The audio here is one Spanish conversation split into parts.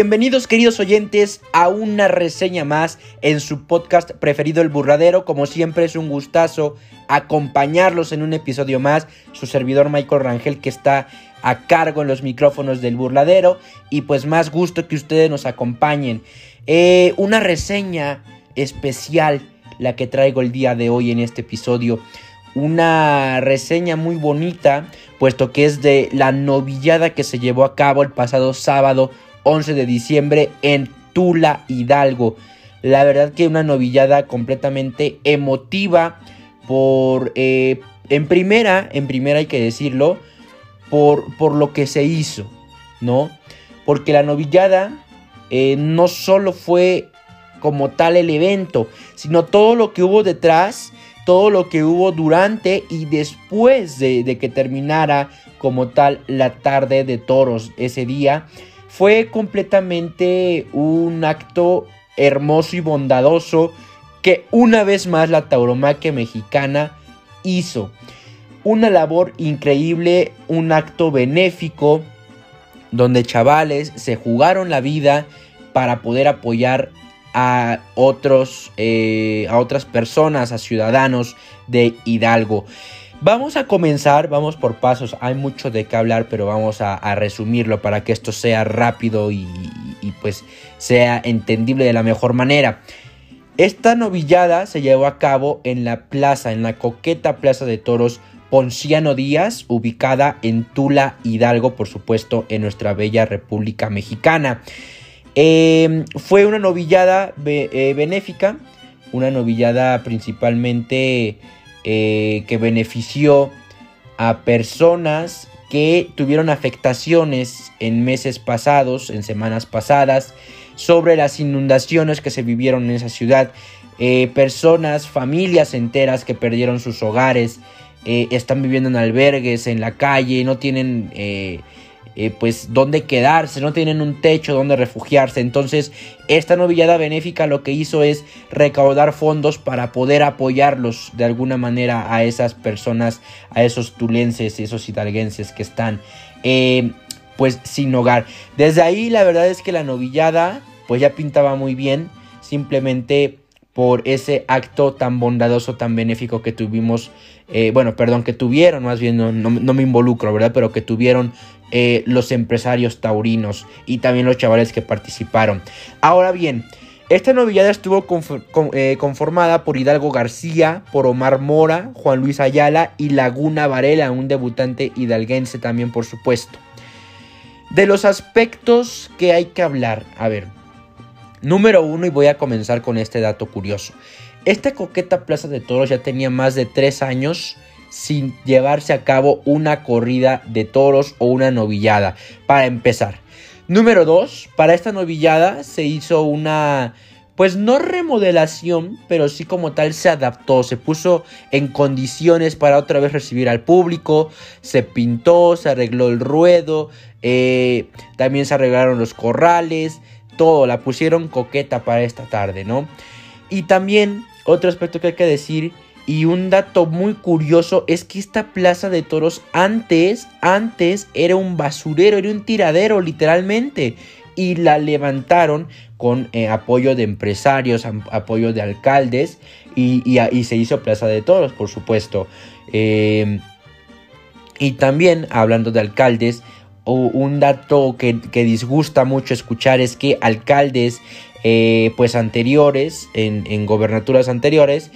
Bienvenidos queridos oyentes a una reseña más en su podcast preferido El Burradero. Como siempre es un gustazo acompañarlos en un episodio más. Su servidor Michael Rangel que está a cargo en los micrófonos del Burladero. Y pues más gusto que ustedes nos acompañen. Eh, una reseña especial la que traigo el día de hoy en este episodio. Una reseña muy bonita puesto que es de la novillada que se llevó a cabo el pasado sábado 11 de diciembre en Tula Hidalgo. La verdad que una novillada completamente emotiva por... Eh, en primera, en primera hay que decirlo, por, por lo que se hizo, ¿no? Porque la novillada eh, no solo fue como tal el evento, sino todo lo que hubo detrás, todo lo que hubo durante y después de, de que terminara como tal la tarde de toros ese día. Fue completamente un acto hermoso y bondadoso que una vez más la tauromaquia mexicana hizo. Una labor increíble, un acto benéfico, donde chavales se jugaron la vida para poder apoyar a otros eh, a otras personas a ciudadanos de Hidalgo vamos a comenzar vamos por pasos hay mucho de qué hablar pero vamos a, resumirlo para que esto sea rápido y, pues sea entendible de la mejor manera esta novillada se llevó a cabo en la plaza en la coqueta plaza de toros Ponciano Díaz, ubicada en Tula, Hidalgo, por supuesto, en nuestra bella República Mexicana. Em, fue una novillada eh, benéfica, una novillada principalmente eh, que benefició a personas que tuvieron afectaciones en meses pasados, en semanas pasadas, sobre las inundaciones que se vivieron en esa ciudad. Eh, personas, familias enteras que perdieron sus hogares, están viviendo en albergues, en la calle, no tienen eh, pues dónde quedarse, no tienen un techo donde refugiarse. Entonces esta novillada benéfica lo que hizo es recaudar fondos para poder apoyarlos de alguna manera a esas personas, a esos tulenses, esos hidalguenses que están eh, pues sin hogar. Desde ahí la verdad es que la novillada pues ya pintaba muy bien, simplemente por ese acto tan bondadoso, tan benéfico que tuvimos, eh, bueno, perdón, que tuvieron, más bien no, no, me involucro, ¿verdad? Pero que tuvieron eh, los empresarios taurinos y también los chavales que participaron. Ahora bien, esta novillada estuvo eh, conformada por Hidalgo García, por Omar Mora, Juan Luis Ayala y Laguna Varela, un debutante hidalguense también por supuesto. De los aspectos que hay que hablar, a ver, número uno y voy a comenzar con este dato curioso. Esta coqueta Plaza de Toros ya tenía más de tres años sin llevarse a cabo una corrida de toros o una novillada. Para empezar. Número 2. Para esta novillada se hizo una... Pues no remodelación, pero sí como tal se adaptó, se puso en condiciones para otra vez recibir al público, se pintó, se arregló el ruedo, eh, también se arreglaron los corrales, todo, la pusieron coqueta para esta tarde, ¿no? Y también otro aspecto que hay que decir y un dato muy curioso es que esta plaza de toros antes, antes era un basurero, era un tiradero literalmente. Y la levantaron con eh, apoyo de empresarios, apoyo de alcaldes y, se hizo plaza de toros, por supuesto. Em, y también, hablando de alcaldes, un dato que, disgusta mucho escuchar es que alcaldes eh, pues anteriores, en, gobernaturas anteriores,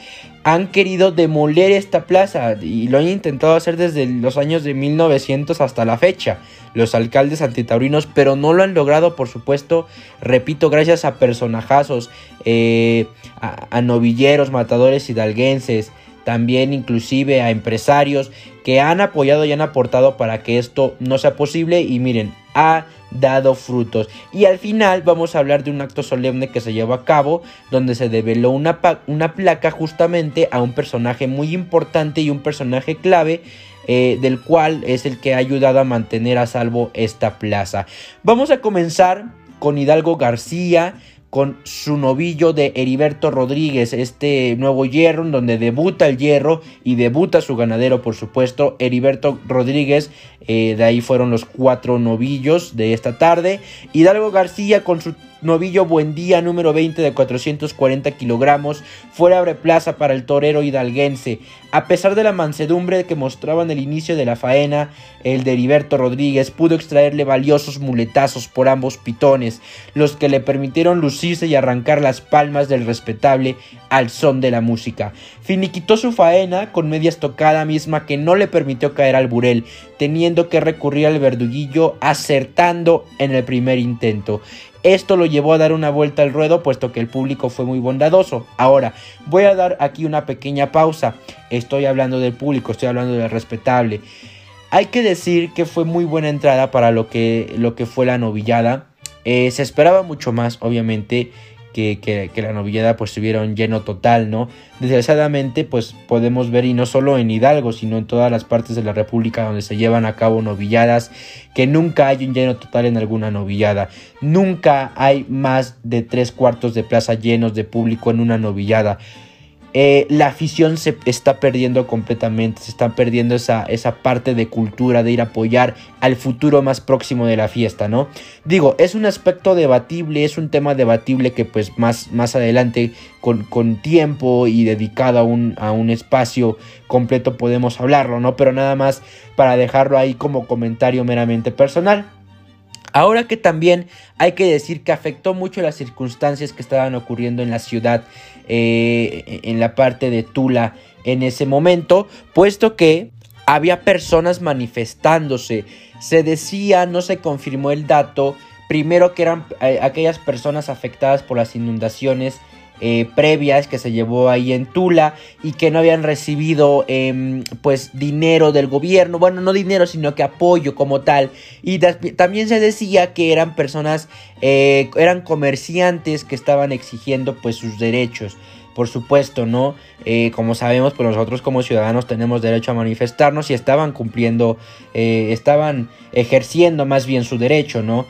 han querido demoler esta plaza y lo han intentado hacer desde los años de 1900 hasta la fecha, los alcaldes antitaurinos, pero no lo han logrado, por supuesto, repito, gracias a personajazos, eh, a, novilleros, matadores hidalguenses, también inclusive a empresarios que han apoyado y han aportado para que esto no sea posible. Y miren, ha dado frutos. Y al final vamos a hablar de un acto solemne que se llevó a cabo donde se develó una, una placa justamente a un personaje muy importante y un personaje clave eh, del cual es el que ha ayudado a mantener a salvo esta plaza. Vamos a comenzar con Hidalgo García, con su novillo de Heriberto Rodríguez, este nuevo hierro, donde debuta el hierro y debuta su ganadero, por supuesto, Heriberto Rodríguez. Eh, de ahí fueron los cuatro novillos de esta tarde. Hidalgo García con su novillo Buendía número 20 de 440 kilogramos, fuera abre plaza para el torero hidalguense. A pesar de la mansedumbre que mostraba en el inicio de la faena, el de Heriberto Rodríguez pudo extraerle valiosos muletazos por ambos pitones, los que le permitieron lucirse y arrancar las palmas del respetable al son de la música. Finiquitó su faena con media estocada misma que no le permitió caer al burel, teniendo que recurrir al verduguillo acertando en el primer intento. Esto lo llevó a dar una vuelta al ruedo puesto que el público fue muy bondadoso. Ahora, voy a dar aquí una pequeña pausa. Estoy hablando del público, estoy hablando del respetable. Hay que decir que fue muy buena entrada para lo que, lo que fue la novillada. Eh, se esperaba mucho más, obviamente que, la novillada pues tuviera un lleno total, ¿no? Desgraciadamente pues podemos ver y no solo en Hidalgo, sino en todas las partes de la República donde se llevan a cabo novilladas, que nunca hay un lleno total en alguna novillada. Nunca hay más de tres cuartos de plaza llenos de público en una novillada. Eh, la afición se está perdiendo completamente, se está perdiendo esa, esa parte de cultura de ir a apoyar al futuro más próximo de la fiesta, ¿no? Digo, es un aspecto debatible, es un tema debatible que pues más, más adelante con, con tiempo y dedicado a un, a un espacio completo podemos hablarlo, ¿no? Pero nada más para dejarlo ahí como comentario meramente personal. Ahora que también hay que decir que afectó mucho las circunstancias que estaban ocurriendo en la ciudad, eh, en la parte de Tula en ese momento, puesto que había personas manifestándose. Se decía, no se confirmó el dato, primero que eran eh, aquellas personas afectadas por las inundaciones eh, previas que se llevó ahí en Tula y que no habían recibido em, pues dinero del gobierno, bueno no dinero sino que apoyo como tal y también se decía que eran personas, eh, eran comerciantes que estaban exigiendo pues sus derechos por supuesto, ¿no? Eh, como sabemos, pues nosotros como ciudadanos tenemos derecho a manifestarnos y estaban cumpliendo, estaban ejerciendo más bien su derecho, ¿no?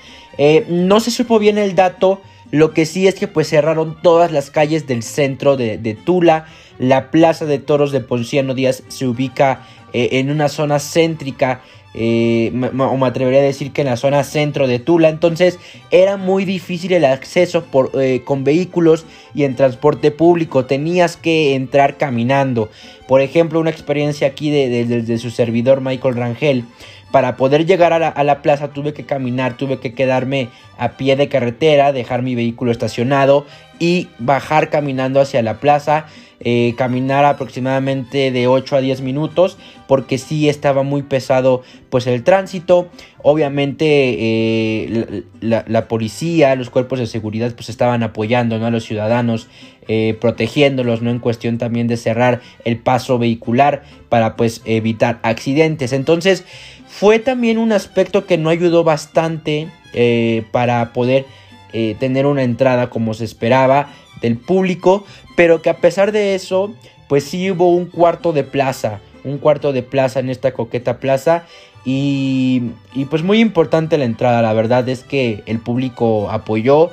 no se supo bien el dato lo que sí es que pues cerraron todas las calles del centro de, Tula. La plaza de toros de Ponciano Díaz se ubica eh, en una zona céntrica. Eh, o me atrevería a decir que en la zona centro de Tula. Entonces era muy difícil el acceso por, eh, con vehículos y en transporte público. Tenías que entrar caminando. Por ejemplo, una experiencia aquí de, de su servidor Michael Rangel para poder llegar a la, plaza tuve que caminar, tuve que quedarme a pie de carretera, dejar mi vehículo estacionado y bajar caminando hacia la plaza. Eh, caminar aproximadamente de 8 a 10 minutos porque sí estaba muy pesado pues el tránsito. Obviamente eh, la, policía los cuerpos de seguridad pues estaban apoyando a los ciudadanos eh, protegiéndolos no en cuestión también de cerrar el paso vehicular para pues evitar accidentes. Entonces fue también un aspecto que no ayudó bastante para poder tener una entrada como se esperaba del público, pero que a pesar de eso, pues sí hubo un cuarto de plaza, un cuarto de plaza en esta coqueta plaza y, y pues muy importante la entrada, la verdad es que el público apoyó,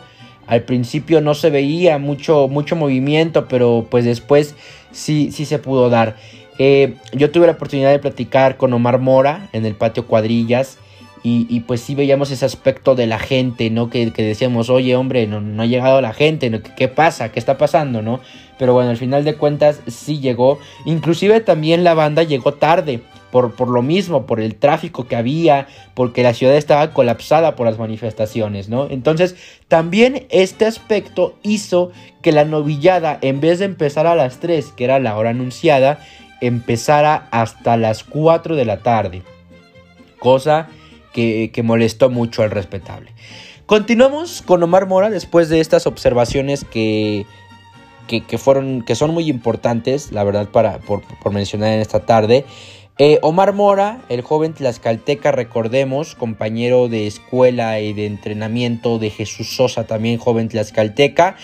al principio no se veía mucho, mucho movimiento, pero pues después sí, sí se pudo dar. Eh, yo tuve la oportunidad de platicar con Omar Mora en el patio Cuadrillas. Y, pues sí veíamos ese aspecto de la gente, ¿no? Que, decíamos, oye, hombre, no, ha llegado la gente, ¿no? ¿Qué, pasa? ¿Qué está pasando, no? Pero bueno, al final de cuentas sí llegó. Inclusive también la banda llegó tarde. Por, por, lo mismo, por el tráfico que había, porque la ciudad estaba colapsada por las manifestaciones, ¿no? Entonces, también este aspecto hizo que la novillada, en vez de empezar a las 3, que era la hora anunciada, empezara hasta las 4 de la tarde, cosa que, molestó mucho al respetable. Continuamos con Omar Mora después de estas observaciones que, que, fueron, que son muy importantes, la verdad, para, por, mencionar en esta tarde. Eh, Omar Mora, el joven tlaxcalteca, recordemos, compañero de escuela y de entrenamiento de Jesús Sosa, también joven tlaxcalteca,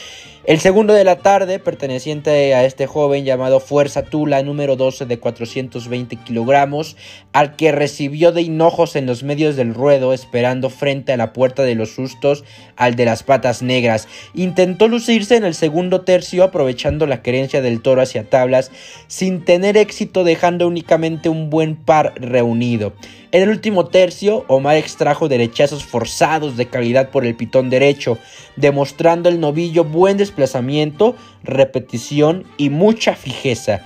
El segundo de la tarde, perteneciente a este joven llamado Fuerza Tula, número 12 de 420 kilogramos, al que recibió de hinojos en los medios del ruedo, esperando frente a la puerta de los sustos al de las patas negras. Intentó lucirse en el segundo tercio, aprovechando la querencia del toro hacia tablas, sin tener éxito, dejando únicamente un buen par reunido. En el último tercio, Omar extrajo derechazos forzados de calidad por el pitón derecho, demostrando el novillo buen desplazamiento, repetición y mucha fijeza.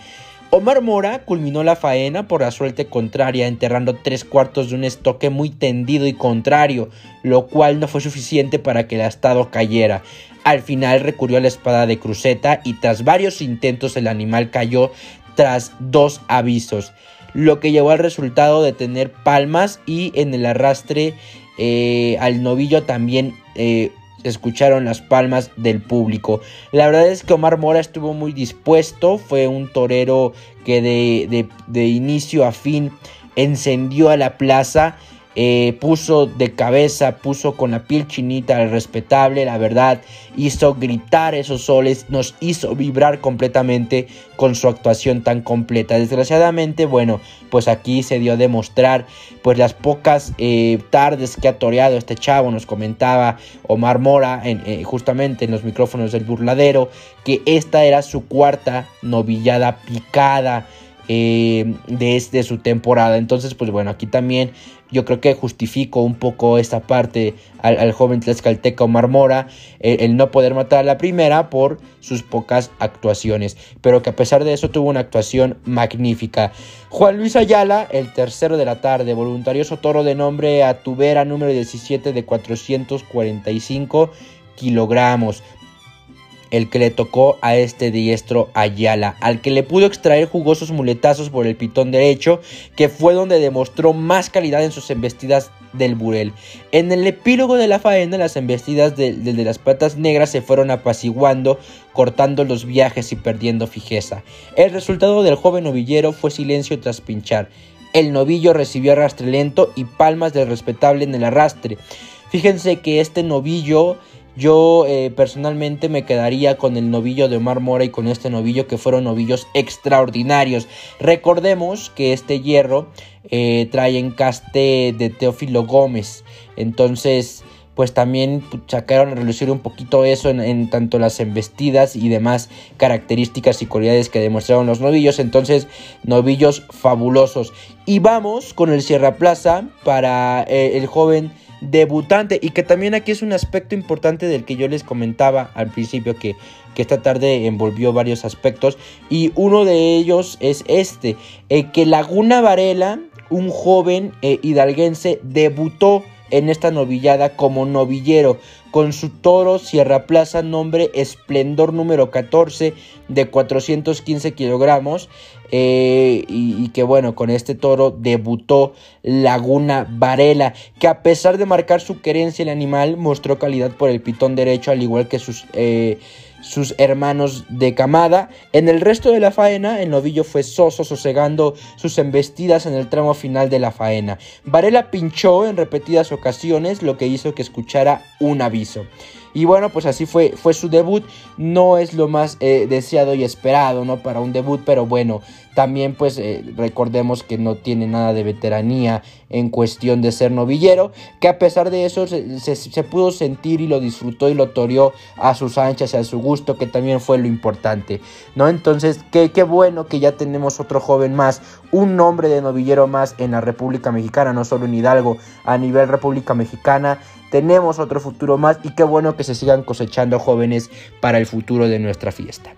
Omar Mora culminó la faena por la suerte contraria, enterrando tres cuartos de un estoque muy tendido y contrario, lo cual no fue suficiente para que el astado cayera. Al final recurrió a la espada de cruceta y tras varios intentos el animal cayó tras dos avisos lo que llevó al resultado de tener palmas y en el arrastre eh, al novillo también eh, escucharon las palmas del público. La verdad es que Omar Mora estuvo muy dispuesto, fue un torero que de, de inicio a fin encendió a la plaza eh, puso de cabeza, puso con la piel chinita al respetable, la verdad, hizo gritar esos soles, nos hizo vibrar completamente con su actuación tan completa. Desgraciadamente, bueno, pues aquí se dio a demostrar, pues las pocas eh, tardes que ha toreado este chavo, nos comentaba Omar Mora, en, eh, justamente en los micrófonos del burladero, que esta era su cuarta novillada picada. Eh, de, su temporada. Entonces, pues bueno, aquí también yo creo que justifico un poco esta parte al, joven tlaxcalteca Omar Mora, el, no poder matar a la primera por sus pocas actuaciones, pero que a pesar de eso tuvo una actuación magnífica. Juan Luis Ayala, el tercero de la tarde, voluntarioso toro de nombre a Tubera número 17 de 445 kilogramos el que le tocó a este diestro Ayala, al que le pudo extraer jugosos muletazos por el pitón derecho, que fue donde demostró más calidad en sus embestidas del burel. En el epílogo de la faena, las embestidas de, de, las patas negras se fueron apaciguando, cortando los viajes y perdiendo fijeza. El resultado del joven novillero fue silencio tras pinchar. El novillo recibió arrastre lento y palmas del respetable en el arrastre. Fíjense que este novillo yo eh, personalmente me quedaría con el novillo de Omar Mora y con este novillo que fueron novillos extraordinarios. Recordemos que este hierro eh, trae encaste de Teófilo Gómez. Entonces, pues también sacaron a relucir un poquito eso en, en, tanto las embestidas y demás características y cualidades que demostraron los novillos. Entonces, novillos fabulosos. Y vamos con el Sierra Plaza para eh, el joven debutante y que también aquí es un aspecto importante del que yo les comentaba al principio que, que esta tarde envolvió varios aspectos y uno de ellos es este, eh, que Laguna Varela, un joven eh, hidalguense, debutó en esta novillada como novillero con su toro Sierra Plaza nombre Esplendor número 14 de 415 kilogramos eh, y, que bueno con este toro debutó Laguna Varela que a pesar de marcar su querencia el animal mostró calidad por el pitón derecho al igual que sus eh, sus hermanos de camada. En el resto de la faena, el novillo fue soso, sosegando sus embestidas en el tramo final de la faena. Varela pinchó en repetidas ocasiones, lo que hizo que escuchara un aviso. Y bueno, pues así fue, fue su debut. No es lo más eh, deseado y esperado, ¿no? Para un debut, pero bueno, también pues eh, recordemos que no tiene nada de veteranía en cuestión de ser novillero, que a pesar de eso se, pudo sentir y lo disfrutó y lo toreó a sus anchas y a su gusto, que también fue lo importante, ¿no? Entonces, qué, qué bueno que ya tenemos otro joven más, un nombre de novillero más en la República Mexicana, no solo en Hidalgo, a nivel República Mexicana tenemos otro futuro más y qué bueno que se sigan cosechando jóvenes para el futuro de nuestra fiesta.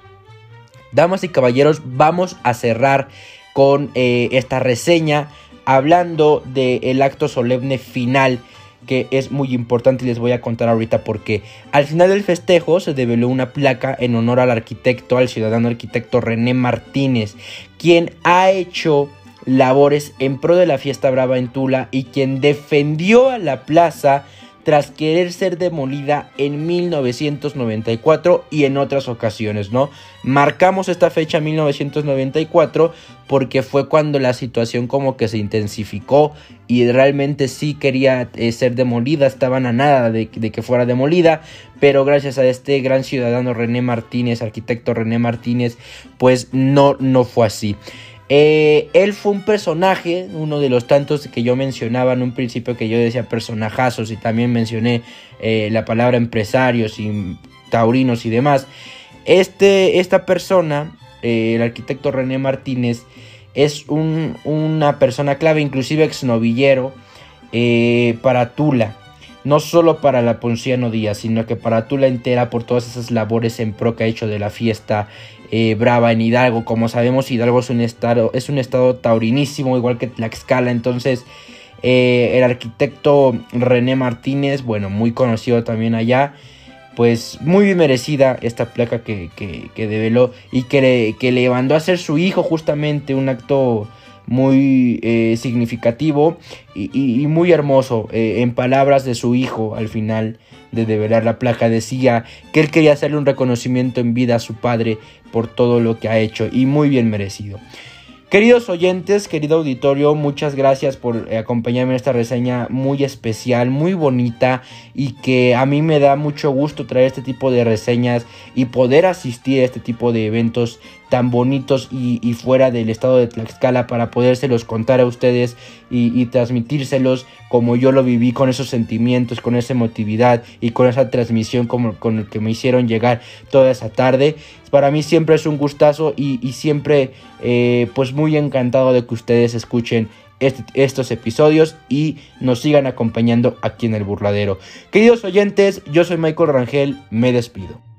Damas y caballeros, vamos a cerrar con eh, esta reseña hablando del acto solemne final que es muy importante y les voy a contar ahorita porque al final del festejo se develó una placa en honor al arquitecto, al ciudadano arquitecto René Martínez, quien ha hecho labores en pro de la fiesta brava en Tula y quien defendió a la plaza tras querer ser demolida en 1994 y en otras ocasiones, ¿no? Marcamos esta fecha 1994 porque fue cuando la situación como que se intensificó y realmente sí quería eh, ser demolida, estaban a nada de, de que fuera demolida, pero gracias a este gran ciudadano René Martínez, arquitecto René Martínez, pues no, no fue así. Eh, él fue un personaje, uno de los tantos que yo mencionaba en un principio que yo decía personajazos y también mencioné eh, la palabra empresarios y taurinos y demás. Este, esta persona, eh, el arquitecto René Martínez, es una persona clave, inclusive exnovillero, para Tula. No solo para la Ponciano Díaz, sino que para Tula entera por todas esas labores en pro que ha hecho de la fiesta eh, brava en Hidalgo. Como sabemos, Hidalgo es un estado, es un estado taurinísimo, igual que Tlaxcala. Entonces, eh, el arquitecto René Martínez, bueno, muy conocido también allá, pues muy bien merecida esta placa que, que, develó y que le, que le mandó a hacer su hijo justamente un acto muy eh, significativo y, muy hermoso. en palabras de su hijo al final de develar la placa decía que él quería hacerle un reconocimiento en vida a su padre por todo lo que ha hecho y muy bien merecido. Queridos oyentes, querido auditorio, muchas gracias por eh, acompañarme en esta reseña muy especial, muy bonita y que a mí me da mucho gusto traer este tipo de reseñas y poder asistir a este tipo de eventos tan bonitos y, fuera del estado de Tlaxcala para podérselos contar a ustedes y, transmitírselos como yo lo viví con esos sentimientos, con esa emotividad y con esa transmisión como, con el que me hicieron llegar toda esa tarde. Para mí siempre es un gustazo y, siempre eh, pues muy encantado de que ustedes escuchen este, estos episodios y nos sigan acompañando aquí en el burladero. Queridos oyentes, yo soy Michael Rangel, me despido.